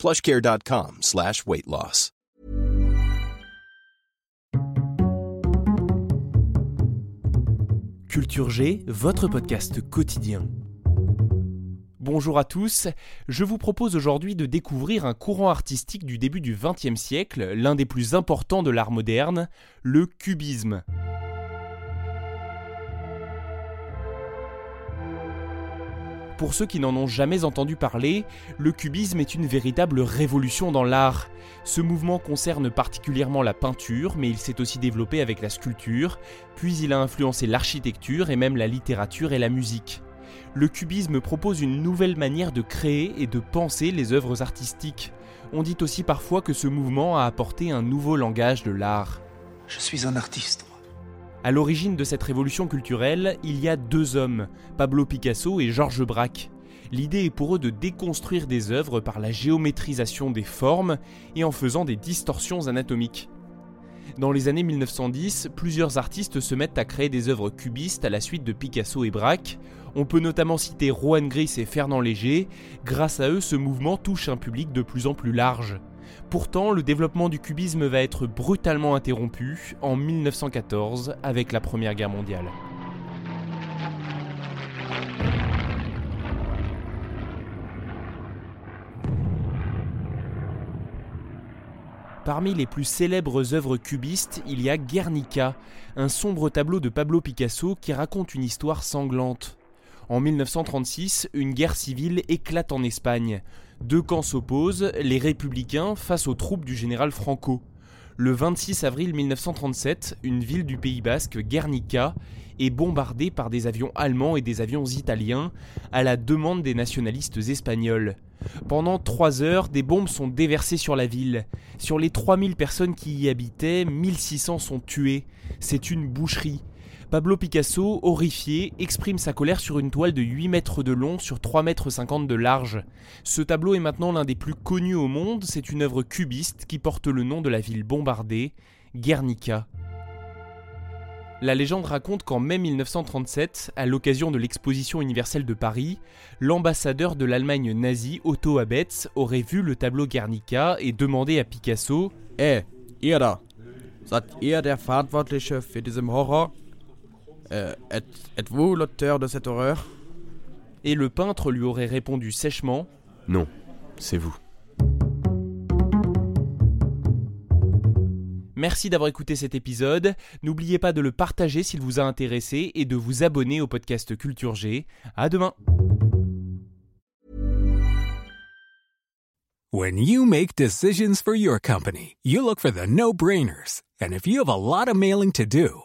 plushcare.com slash. Culture G, votre podcast quotidien. Bonjour à tous, je vous propose aujourd'hui de découvrir un courant artistique du début du XXe siècle, l'un des plus importants de l'art moderne, le cubisme. Pour ceux qui n'en ont jamais entendu parler, le cubisme est une véritable révolution dans l'art. Ce mouvement concerne particulièrement la peinture, mais il s'est aussi développé avec la sculpture, puis il a influencé l'architecture et même la littérature et la musique. Le cubisme propose une nouvelle manière de créer et de penser les œuvres artistiques. On dit aussi parfois que ce mouvement a apporté un nouveau langage de l'art. Je suis un artiste. À l'origine de cette révolution culturelle, il y a deux hommes, Pablo Picasso et Georges Braque. L'idée est pour eux de déconstruire des œuvres par la géométrisation des formes et en faisant des distorsions anatomiques. Dans les années 1910, plusieurs artistes se mettent à créer des œuvres cubistes à la suite de Picasso et Braque. On peut notamment citer Rohan Gris et Fernand Léger. Grâce à eux, ce mouvement touche un public de plus en plus large. Pourtant, le développement du cubisme va être brutalement interrompu en 1914 avec la Première Guerre mondiale. Parmi les plus célèbres œuvres cubistes, il y a Guernica, un sombre tableau de Pablo Picasso qui raconte une histoire sanglante. En 1936, une guerre civile éclate en Espagne. Deux camps s'opposent, les républicains face aux troupes du général Franco. Le 26 avril 1937, une ville du Pays basque, Guernica, est bombardée par des avions allemands et des avions italiens à la demande des nationalistes espagnols. Pendant trois heures, des bombes sont déversées sur la ville. Sur les 3000 personnes qui y habitaient, 1600 sont tuées. C'est une boucherie. Pablo Picasso, horrifié, exprime sa colère sur une toile de 8 mètres de long sur 3 mètres 50 de large. Ce tableau est maintenant l'un des plus connus au monde, c'est une œuvre cubiste qui porte le nom de la ville bombardée, Guernica. La légende raconte qu'en mai 1937, à l'occasion de l'exposition universelle de Paris, l'ambassadeur de l'Allemagne nazie Otto Abetz aurait vu le tableau Guernica et demandé à Picasso Eh, ihr der Verantwortliche für Horror? Euh, Êtes-vous l'auteur de cette horreur? Et le peintre lui aurait répondu sèchement Non, c'est vous. Merci d'avoir écouté cet épisode. N'oubliez pas de le partager s'il vous a intéressé et de vous abonner au podcast Culture G. À demain. When you make decisions for your company, you look for the no-brainers. And if you have a lot of mailing to do,